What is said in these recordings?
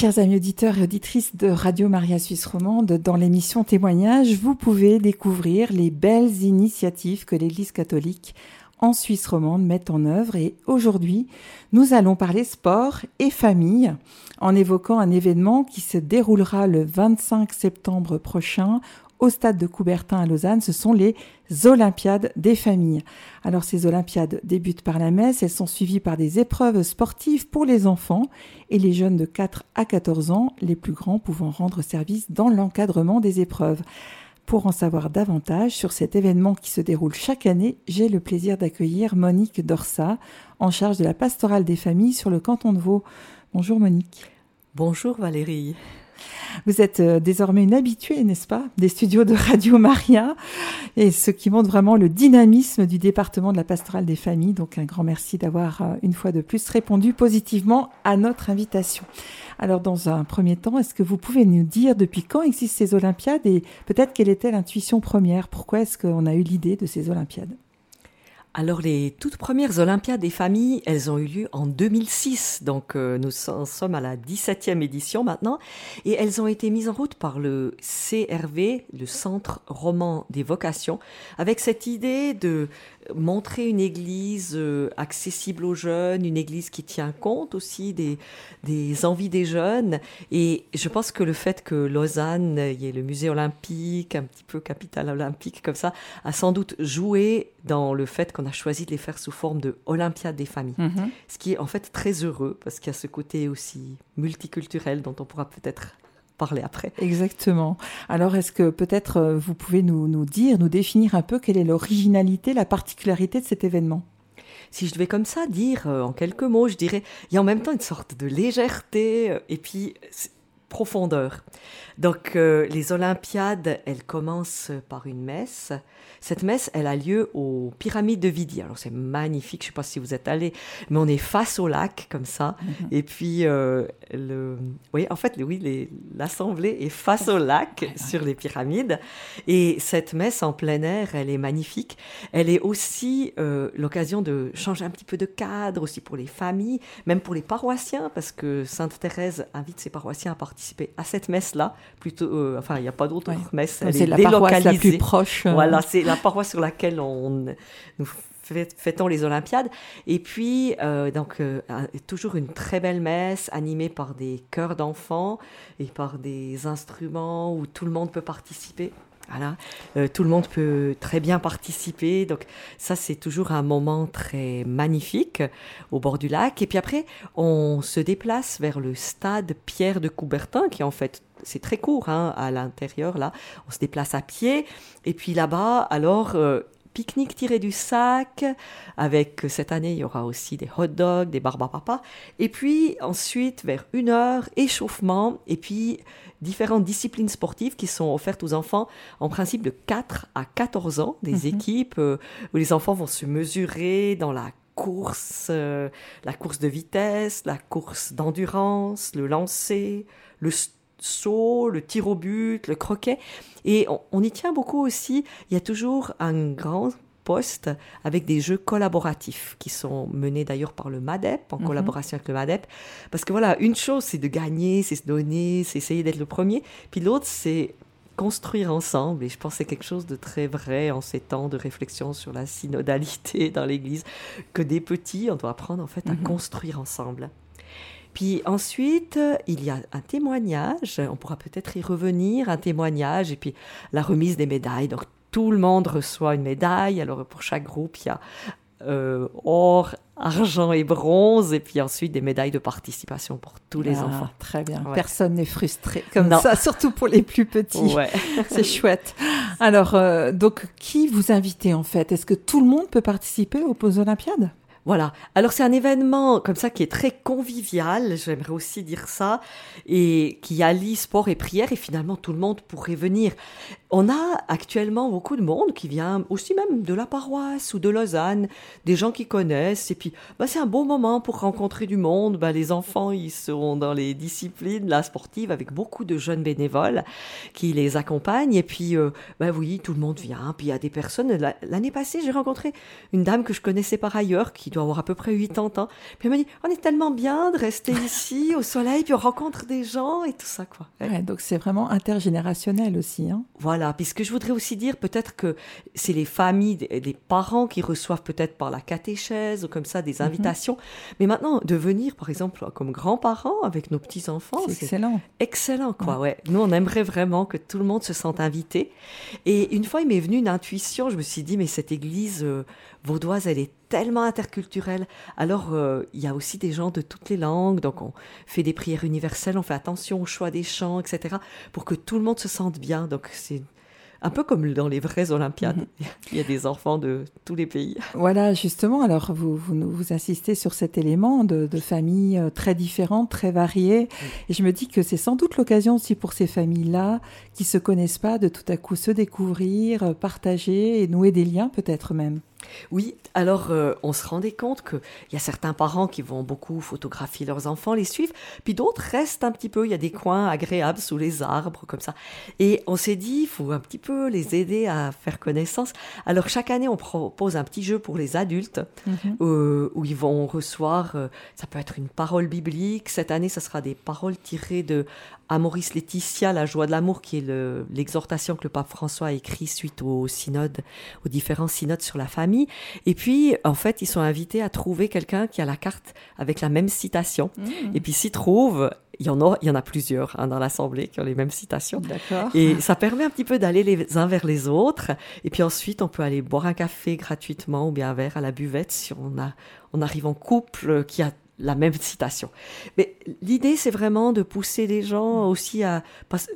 Chers amis auditeurs et auditrices de Radio Maria Suisse Romande, dans l'émission Témoignages, vous pouvez découvrir les belles initiatives que l'Église catholique en Suisse romande met en œuvre. Et aujourd'hui, nous allons parler sport et famille en évoquant un événement qui se déroulera le 25 septembre prochain au stade de Coubertin à Lausanne, ce sont les Olympiades des familles. Alors ces Olympiades débutent par la messe, elles sont suivies par des épreuves sportives pour les enfants et les jeunes de 4 à 14 ans, les plus grands pouvant rendre service dans l'encadrement des épreuves. Pour en savoir davantage sur cet événement qui se déroule chaque année, j'ai le plaisir d'accueillir Monique Dorsa, en charge de la pastorale des familles sur le canton de Vaud. Bonjour Monique. Bonjour Valérie. Vous êtes euh, désormais une habituée, n'est-ce pas, des studios de Radio Maria, et ce qui montre vraiment le dynamisme du département de la pastorale des familles. Donc un grand merci d'avoir euh, une fois de plus répondu positivement à notre invitation. Alors dans un premier temps, est-ce que vous pouvez nous dire depuis quand existent ces Olympiades et peut-être quelle était l'intuition première? Pourquoi est-ce qu'on a eu l'idée de ces Olympiades? Alors les toutes premières Olympiades des familles, elles ont eu lieu en 2006, donc euh, nous sommes à la 17e édition maintenant, et elles ont été mises en route par le CRV, le Centre roman des vocations, avec cette idée de montrer une église euh, accessible aux jeunes, une église qui tient compte aussi des, des envies des jeunes. Et je pense que le fait que Lausanne, il y ait le musée olympique, un petit peu capitale olympique comme ça, a sans doute joué dans le fait qu'on a choisi de les faire sous forme de Olympiade des familles. Mhm. Ce qui est en fait très heureux parce qu'il y a ce côté aussi multiculturel dont on pourra peut-être parler après. Exactement. Alors, est-ce que peut-être euh, vous pouvez nous, nous dire, nous définir un peu quelle est l'originalité, la particularité de cet événement? Si je devais comme ça dire euh, en quelques mots, je dirais, il y a en même temps une sorte de légèreté euh, et puis profondeur. Donc les Olympiades, elles commencent par une messe cette messe, elle a lieu aux pyramides de Vidi. Alors c'est magnifique, je ne sais pas si vous êtes allé, mais on est face au lac comme ça. Mhm. Et puis, euh, le... oui, en fait, oui, l'assemblée est face au lac sur les pyramides. Et cette messe en plein air, elle est magnifique. Elle est aussi euh, l'occasion de changer un petit peu de cadre aussi pour les familles, même pour les paroissiens, parce que Sainte Thérèse invite ses paroissiens à participer à cette messe-là. Plutôt, euh, enfin, il n'y a pas d'autre messe. C'est la paroisse la plus proche. Voilà, c'est la paroisse sur laquelle on, nous fêtons les Olympiades. Et puis, euh, donc, euh, toujours une très belle messe animée par des chœurs d'enfants et par des instruments où tout le monde peut participer. Voilà, euh, tout le monde peut très bien participer. Donc ça, c'est toujours un moment très magnifique au bord du lac. Et puis après, on se déplace vers le stade Pierre de Coubertin, qui en fait c'est très court hein, à l'intérieur là. On se déplace à pied et puis là-bas, alors euh, pique-nique tiré du sac. Avec euh, cette année, il y aura aussi des hot dogs, des barbes papa. Et puis ensuite, vers une heure, échauffement et puis différentes disciplines sportives qui sont offertes aux enfants en principe de 4 à 14 ans, des mhm. équipes euh, où les enfants vont se mesurer dans la course, la course de vitesse, la course d'endurance, le lancer, le saut, le tir au but, le croquet. Et on, y tient beaucoup aussi. Il y a toujours un grand poste avec des jeux collaboratifs qui sont menés d'ailleurs par le MADEP, en mhm. collaboration avec le MADEP. Parce que voilà, une chose, c'est de gagner, c'est se donner, c'est essayer d'être le premier. Puis l'autre, c'est construire ensemble. Et je pense que c'est quelque chose de très vrai en ces temps de réflexion sur la synodalité dans l'Église, que des petits, on doit apprendre en fait à mhm. construire ensemble. Puis ensuite, il y a un témoignage, on pourra peut-être y revenir, un témoignage, et puis la remise des médailles. Donc tout le monde reçoit une médaille. Alors pour chaque groupe, il y a euh, or, argent et bronze, et puis ensuite des médailles de participation pour tous les ah, enfants. Très bien. Personne n'est frustré comme ça, surtout pour les plus petits. C'est chouette. Alors, euh, donc, qui vous invitez en fait? Est-ce que tout le monde peut participer aux Poses Olympiades? Voilà. Alors c'est un événement comme ça qui est très convivial, j'aimerais aussi dire ça, et qui allie sport et prière, et finalement tout le monde pourrait venir. On a actuellement beaucoup de monde qui vient aussi même de la paroisse ou de Lausanne, des gens qui connaissent, et puis bah, c'est un bon moment pour rencontrer du monde. Bah, les enfants, ils seront dans les disciplines la sportive avec beaucoup de jeunes bénévoles qui les accompagnent, et puis euh, bah, oui, tout le monde vient, puis il y a des personnes. L'année passée, j'ai rencontré une dame que je connaissais par ailleurs qui doit avoir à peu près 80 ans. Puis elle m'a dit, on est tellement bien de rester ici au soleil, puis on rencontre des gens et tout ça, quoi. donc c'est vraiment intergénérationnel aussi. Hein. Voilà, puisque je voudrais aussi dire peut-être que c'est les familles, des, parents qui reçoivent peut-être par la catéchèse ou comme ça des mhm. invitations. Mais maintenant, de venir, par exemple, comme grands-parents avec nos petits-enfants, c'est excellent. Excellent, quoi, ouais. Nous, on aimerait vraiment que tout le monde se sente invité. Et une fois, il m'est venu une intuition, je me suis dit, mais cette église euh, vaudoise, elle est tellement interculturelle. Alors, euh, il y a aussi des gens de toutes les langues, donc on fait des prières universelles, on fait attention au choix des chants, etc., pour que tout le monde se sente bien. Donc, c'est un peu comme dans les vraies Olympiades. Mhm. Il y a des enfants de tous les pays. Voilà, justement, alors vous, vous, vous insistez sur cet élément de, familles euh, très différentes, très variées. Et je me dis que c'est sans doute l'occasion aussi pour ces familles-là qui se connaissent pas de tout à coup se découvrir, euh, partager et nouer des liens peut-être même. Oui, alors euh, on se rendait compte qu'il y a certains parents qui vont beaucoup photographier leurs enfants, les suivre, puis d'autres restent un petit peu, il y a des coins agréables sous les arbres, comme ça. Et on s'est dit, il faut un petit peu les aider à faire connaissance. Alors chaque année, on propose un petit jeu pour les adultes, mhm. euh, où ils vont recevoir, euh, ça peut être une parole biblique, cette année, ça sera des paroles tirées de à Maurice Laetitia, La joie de l'amour, qui est l'exhortation que le pape François a écrit suite au synode, aux différents synodes sur la famille. Et puis, en fait, ils sont invités à trouver quelqu'un qui a la carte avec la même citation. Mmh. Et puis, s'ils trouvent, il y en a, il y en a plusieurs hein, dans l'assemblée qui ont les mêmes citations. Et ça permet un petit peu d'aller les uns vers les autres. Et puis ensuite, on peut aller boire un café gratuitement ou bien un verre à la buvette si on a, on arrive en couple qui a la même citation. Mais l'idée, c'est vraiment de pousser les gens aussi à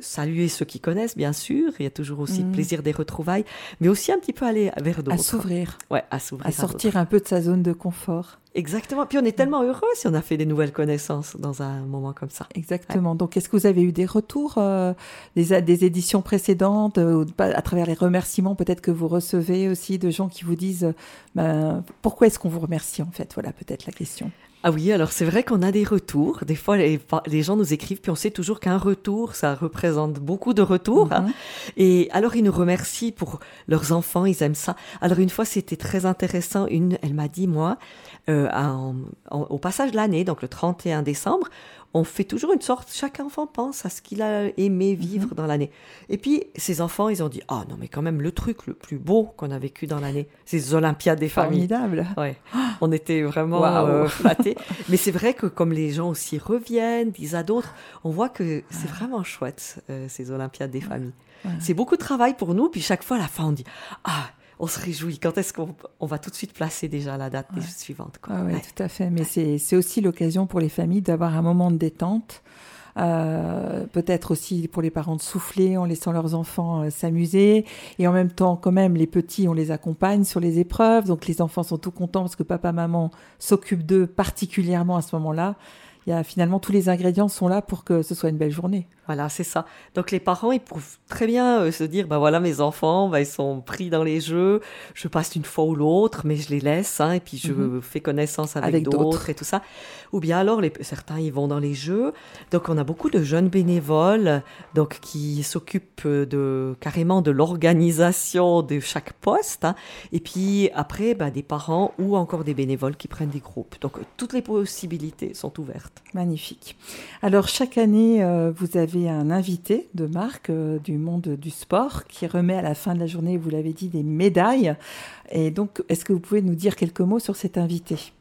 saluer ceux qui connaissent, bien sûr. Il y a toujours aussi le mm. plaisir des retrouvailles, mais aussi un petit peu aller vers d'autres. À s'ouvrir. Ouais, à s'ouvrir. À, sortir un peu de sa zone de confort. Exactement. Puis on est tellement heureux si on a fait des nouvelles connaissances dans un moment comme ça. Exactement. Donc, est-ce que vous avez eu des retours euh, des, des, éditions précédentes, euh, à travers les remerciements peut-être que vous recevez aussi de gens qui vous disent ben, pourquoi est-ce qu'on vous remercie en fait? Voilà peut-être la question. Ah oui, alors c'est vrai qu'on a des retours. Des fois, les, gens nous écrivent, puis on sait toujours qu'un retour, ça représente beaucoup de retours. Hein. Mhm. Et alors, ils nous remercient pour leurs enfants, ils aiment ça. Alors, une fois, c'était très intéressant. Une, elle m'a dit, moi, euh, au passage de l'année, donc le 31 décembre, on fait toujours une sorte, chaque enfant pense à ce qu'il a aimé vivre mhm. dans l'année. Et puis, ces enfants, ils ont dit, ah non, mais quand même, le truc le plus beau qu'on a vécu dans l'année, c'est les Olympiades des familles. Formidable. Ouais. On était vraiment euh, flattés. mais c'est vrai que comme les gens aussi reviennent, disent à d'autres, on voit que c'est vraiment chouette, euh, ces Olympiades des familles. C'est beaucoup de travail pour nous, puis chaque fois, à la fin, on dit, ah, on se réjouit. Quand est-ce qu'on va tout de suite placer déjà la date suivante quoi. oui, tout à fait. Mais c'est aussi l'occasion pour les familles d'avoir un moment de détente. Euh, peut-être aussi pour les parents de souffler en laissant leurs enfants euh, s'amuser et en même temps quand même les petits on les accompagne sur les épreuves donc les enfants sont tout contents parce que papa maman s'occupent d'eux particulièrement à ce moment-là il y a finalement tous les ingrédients sont là pour que ce soit une belle journée. Voilà, c'est ça. Donc les parents, ils peuvent très bien euh, se dire, ben voilà, mes enfants, bah, ils sont pris dans les jeux, je passe une fois ou l'autre, mais je les laisse, hein, et puis je mhm. fais connaissance avec, d'autres et tout ça. Ou bien alors, les, certains, ils vont dans les jeux. Donc on a beaucoup de jeunes bénévoles, donc qui s'occupent de carrément de l'organisation de chaque poste. Hein. Et puis après, ben, des parents ou encore des bénévoles qui prennent des groupes. Donc toutes les possibilités sont ouvertes. Magnifique. Alors chaque année, euh, vous avez un invité de marque euh, du monde du sport qui remet à la fin de la journée, vous l'avez dit, des médailles. Et donc, est-ce que vous pouvez nous dire quelques mots sur cet invité?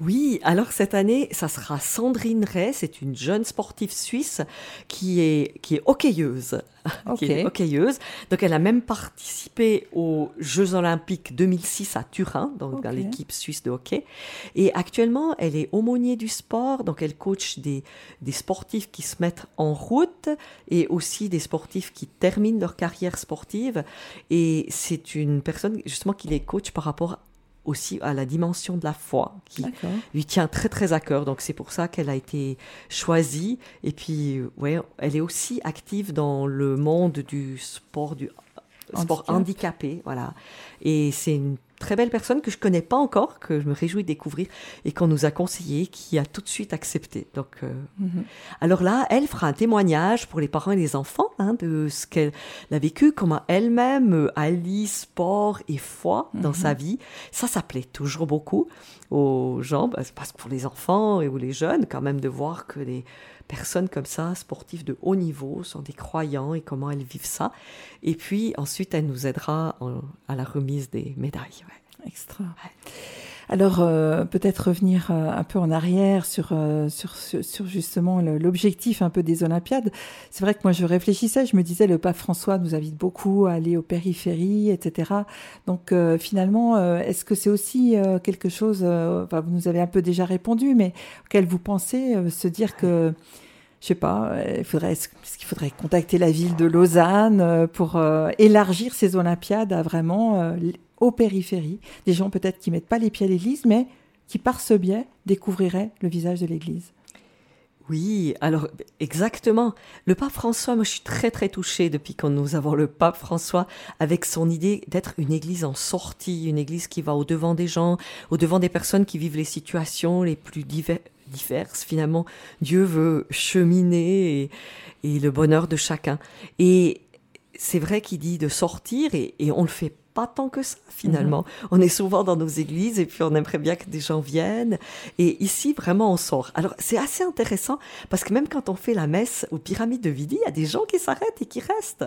Oui, alors cette année, ça sera Sandrine Ray, c'est une jeune sportive suisse qui est, qui est hockeyeuse. qui est hockeyeuse. Donc elle a même participé aux Jeux olympiques 2006 à Turin, donc dans l'équipe suisse de hockey. Et actuellement, elle est aumônier du sport, donc elle coach des, des sportifs qui se mettent en route et aussi des sportifs qui terminent leur carrière sportive. Et c'est une personne justement qui les coach par rapport aussi à la dimension de la foi qui lui tient très très à cœur. Donc c'est pour ça qu'elle a été choisie. Et puis ouais, elle est aussi active dans le monde du sport du sport handicapé, voilà. Et c'est une très belle personne que je connais pas encore, que je me réjouis de découvrir et qu'on nous a conseillé, qui a tout de suite accepté. Donc, euh, mhm. alors là, elle fera un témoignage pour les parents et les enfants hein, de ce qu'elle a vécu, comment elle-même euh, allie sport et foi dans sa vie. Ça, ça plaît toujours beaucoup aux gens, bah, parce que pour les enfants et ou les jeunes, quand même, de voir que les personnes comme ça, sportives de haut niveau, sont des croyants et comment elles vivent ça. Et puis ensuite, elle nous aidera à la remise des médailles. Extra. Alors euh, peut-être revenir euh, un peu en arrière sur, euh, sur, sur, justement l'objectif un peu des Olympiades. C'est vrai que moi je réfléchissais, je me disais le pape François nous invite beaucoup à aller aux périphéries, etc. Donc finalement, est-ce que c'est aussi quelque chose, vous nous avez un peu déjà répondu, mais auquel vous pensez se dire que je sais pas, il faudrait, est-ce qu'il faudrait contacter la ville de Lausanne pour élargir ces Olympiades à vraiment aux périphéries, des gens peut-être qui mettent pas les pieds à l'église, mais qui par ce biais découvriraient le visage de l'église. Oui, alors exactement. Le pape François, moi je suis très très touchée depuis qu'on nous avons le pape François avec son idée d'être une église en sortie, une église qui va au devant des gens, au devant des personnes qui vivent les situations les plus diverses. Finalement, Dieu veut cheminer et, et le bonheur de chacun. Et c'est vrai qu'il dit de sortir et, et on le fait pas tant que ça finalement. Mhm. On est souvent dans nos églises et puis on aimerait bien que des gens viennent. Et ici, vraiment, on sort. Alors, c'est assez intéressant parce que même quand on fait la messe aux pyramides de Vidi, il y a des gens qui s'arrêtent et qui restent.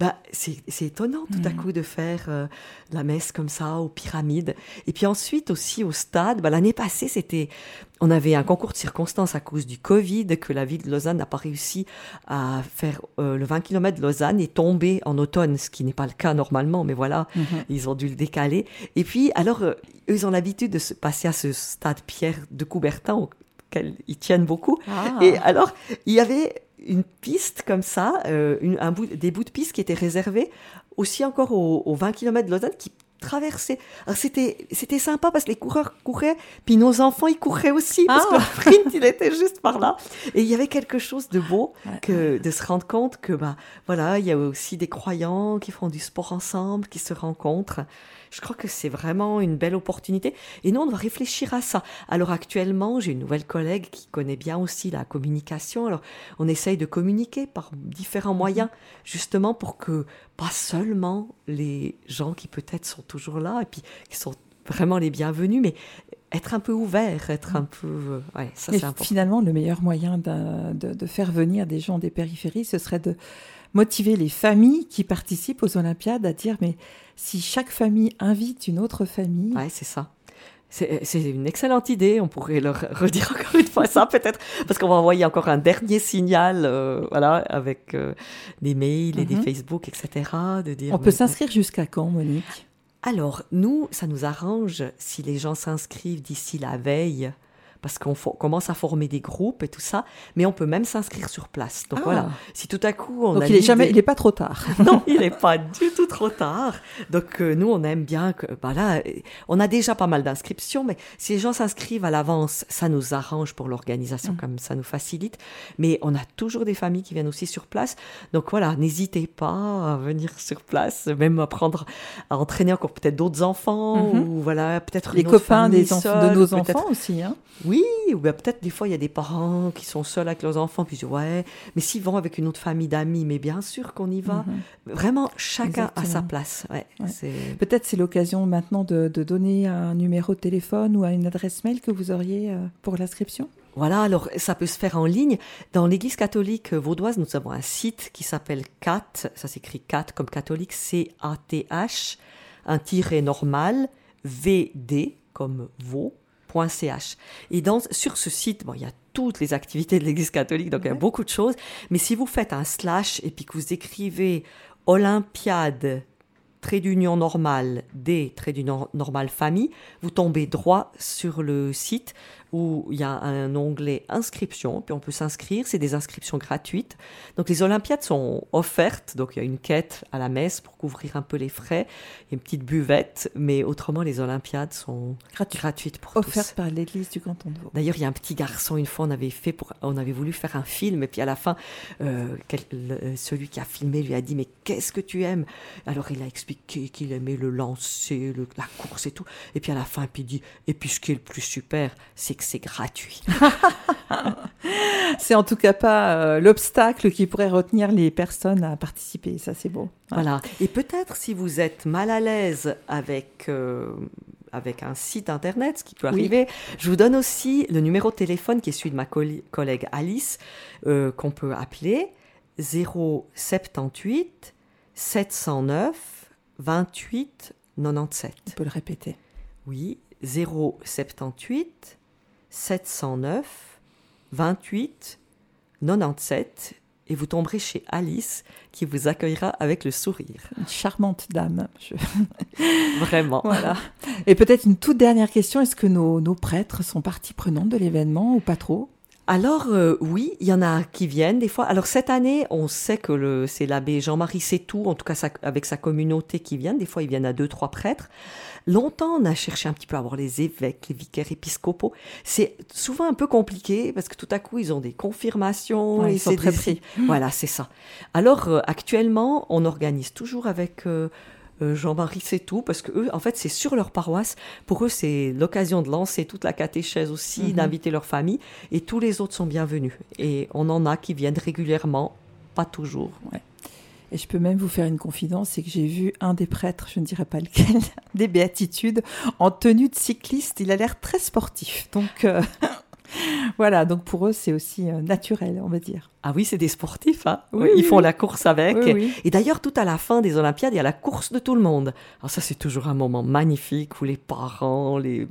Bah, c'est étonnant tout à mhm. coup de faire euh, la messe comme ça aux pyramides. Et puis ensuite aussi au stade, bah, l'année passée, c'était on avait un concours de circonstances à cause du Covid, que la ville de Lausanne n'a pas réussi à faire. Euh, le 20 km de Lausanne est tombé en automne, ce qui n'est pas le cas normalement, mais voilà, mhm. ils ont dû le décaler. Et puis, alors, euh, eux, ils ont l'habitude de se passer à ce stade Pierre de Coubertin, auquel ils tiennent beaucoup. Ah. Et alors, il y avait une piste comme ça, euh, un bout, des bouts de piste qui étaient réservés aussi encore aux, 20 km de Lausanne qui c'était c'était sympa parce que les coureurs couraient, puis nos enfants ils couraient aussi parce que le ah. sprint il était juste par là. Et il y avait quelque chose de beau que de se rendre compte que bah voilà il y a aussi des croyants qui font du sport ensemble, qui se rencontrent. Je crois que c'est vraiment une belle opportunité. Et nous, on doit réfléchir à ça. Alors actuellement, j'ai une nouvelle collègue qui connaît bien aussi la communication. Alors on essaye de communiquer par différents mhm. moyens, justement pour que pas seulement les gens qui peut-être sont toujours là et puis qui sont vraiment les bienvenus, mais être un peu ouvert, être un peu... Euh, ouais, ça c'est important. Finalement, le meilleur moyen de, de, faire venir des gens des périphéries, ce serait de motiver les familles qui participent aux Olympiades à dire mais si chaque famille invite une autre famille. Ouais, c'est ça. C'est une excellente idée. On pourrait leur redire encore une fois ça, peut-être, parce qu'on va envoyer encore un dernier signal, euh, voilà, avec euh, des mails et des mhm. Facebook, etc. De dire, on peut s'inscrire jusqu'à quand, Monique? Alors, nous, ça nous arrange si les gens s'inscrivent d'ici la veille parce qu'on commence à former des groupes et tout ça, mais on peut même s'inscrire sur place. Donc voilà, ah. si tout à coup on Donc il est jamais, il est pas trop tard. non, il n'est pas du tout trop tard. Donc euh, nous on aime bien que, bah là, on a déjà pas mal d'inscriptions, mais si les gens s'inscrivent à l'avance, ça nous arrange pour l'organisation, mm. comme ça nous facilite. Mais on a toujours des familles qui viennent aussi sur place. Donc voilà, n'hésitez pas à venir sur place, même à prendre, à entraîner encore peut-être d'autres enfants mm-hmm. ou voilà peut-être les copains des de nos enfants aussi. Hein. Oui, oui, ou bien peut-être des fois il y a des parents qui sont seuls avec leurs enfants, puis ouais, mais s'ils vont avec une autre famille d'amis, mais bien sûr qu'on y va. Mhm. Vraiment, chacun à sa place. Ouais, Peut-être c'est l'occasion maintenant de, donner un numéro de téléphone ou une adresse mail que vous auriez euh, pour l'inscription. Voilà, alors ça peut se faire en ligne. Dans l'Église catholique vaudoise, nous avons un site qui s'appelle CAT, ça s'écrit CAT comme catholique, C-A-T-H, un tiret normal, V-D comme Et dans, sur ce site, bon, il y a toutes les activités de l'Église catholique, donc il y a beaucoup de choses. Mais si vous faites un slash et puis que vous écrivez Olympiade, trait d'union normale, des trait d'union normale famille, vous tombez droit sur le site où il y a un onglet inscription, puis on peut s'inscrire, c'est des inscriptions gratuites. Donc les Olympiades sont offertes, donc il y a une quête à la messe pour couvrir un peu les frais, il y a une petite buvette, mais autrement les Olympiades sont gratuites pour offertes par l'église du canton de Vaud. D'ailleurs, il y a un petit garçon, une fois on avait fait pour, on avait voulu faire un film, et puis à la fin, euh, celui qui a filmé lui a dit mais qu'est-ce que tu aimes? Alors il a expliqué qu'il aimait le lancer, la course et tout, et puis à la fin, puis il dit et puis ce qui est le plus super, c'est que c'est gratuit. c'est en tout cas pas euh, l'obstacle qui pourrait retenir les personnes à participer. Ça, c'est beau. Voilà. Et peut-être si vous êtes mal à l'aise avec. Euh, avec un site internet, ce qui peut arriver. Je vous donne aussi le numéro de téléphone qui est celui de ma collègue Alice, euh, qu'on peut appeler 078 709 28 97. On peut le répéter. Oui, 078 709 28 97 et vous tomberez chez Alice qui vous accueillera avec le sourire. Une charmante dame. Vraiment. voilà. Et peut-être une toute dernière question, est-ce que nos, nos prêtres sont partie prenante de l'événement ou pas trop? Alors euh, oui, il y en a qui viennent des fois. Alors cette année, on sait que c'est l'abbé Jean-Marie Sétou, en tout cas avec sa communauté qui viennent. Des fois, ils viennent à deux, trois prêtres. Longtemps, on a cherché un petit peu à avoir les évêques, les vicaires épiscopaux. C'est souvent un peu compliqué parce que tout à coup, ils ont des confirmations. et ils sont très pris. Voilà, c'est ça. Alors euh, actuellement, on organise toujours avec... Euh, Jean-Marie c'est tout, parce que eux, en fait, c'est sur leur paroisse. Pour eux, c'est l'occasion de lancer toute la catéchèse aussi, mhm. d'inviter leur famille, et tous les autres sont bienvenus. Et on en a qui viennent régulièrement, pas toujours. Et je peux même vous faire une confidence, c'est que j'ai vu un des prêtres, je ne dirais pas lequel, des béatitudes, en tenue de cycliste. Il a l'air très sportif. Donc, euh, voilà, donc pour eux, c'est aussi euh, naturel, on va dire. Ah oui, c'est des sportifs, hein Ils font la course avec. et d'ailleurs, tout à la fin des Olympiades, il y a la course de tout le monde. Alors ça, c'est toujours un moment magnifique où les parents, les,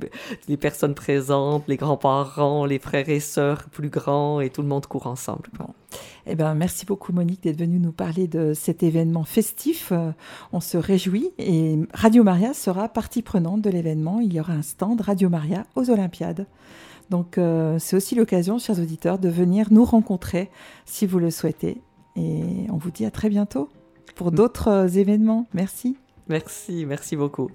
les personnes présentes, les grands-parents, les frères et sœurs plus grands, et tout le monde court ensemble. Bon. Eh ben, merci beaucoup Monique d'être venue nous parler de cet événement festif. Euh, on se réjouit et Radio Maria sera partie prenante de l'événement. Il y aura un stand Radio Maria aux Olympiades. Donc euh, c'est aussi l'occasion, chers auditeurs, de venir nous rencontrer si vous le souhaitez. Et on vous dit à très bientôt pour d'autres euh, événements. Merci. Merci, merci beaucoup.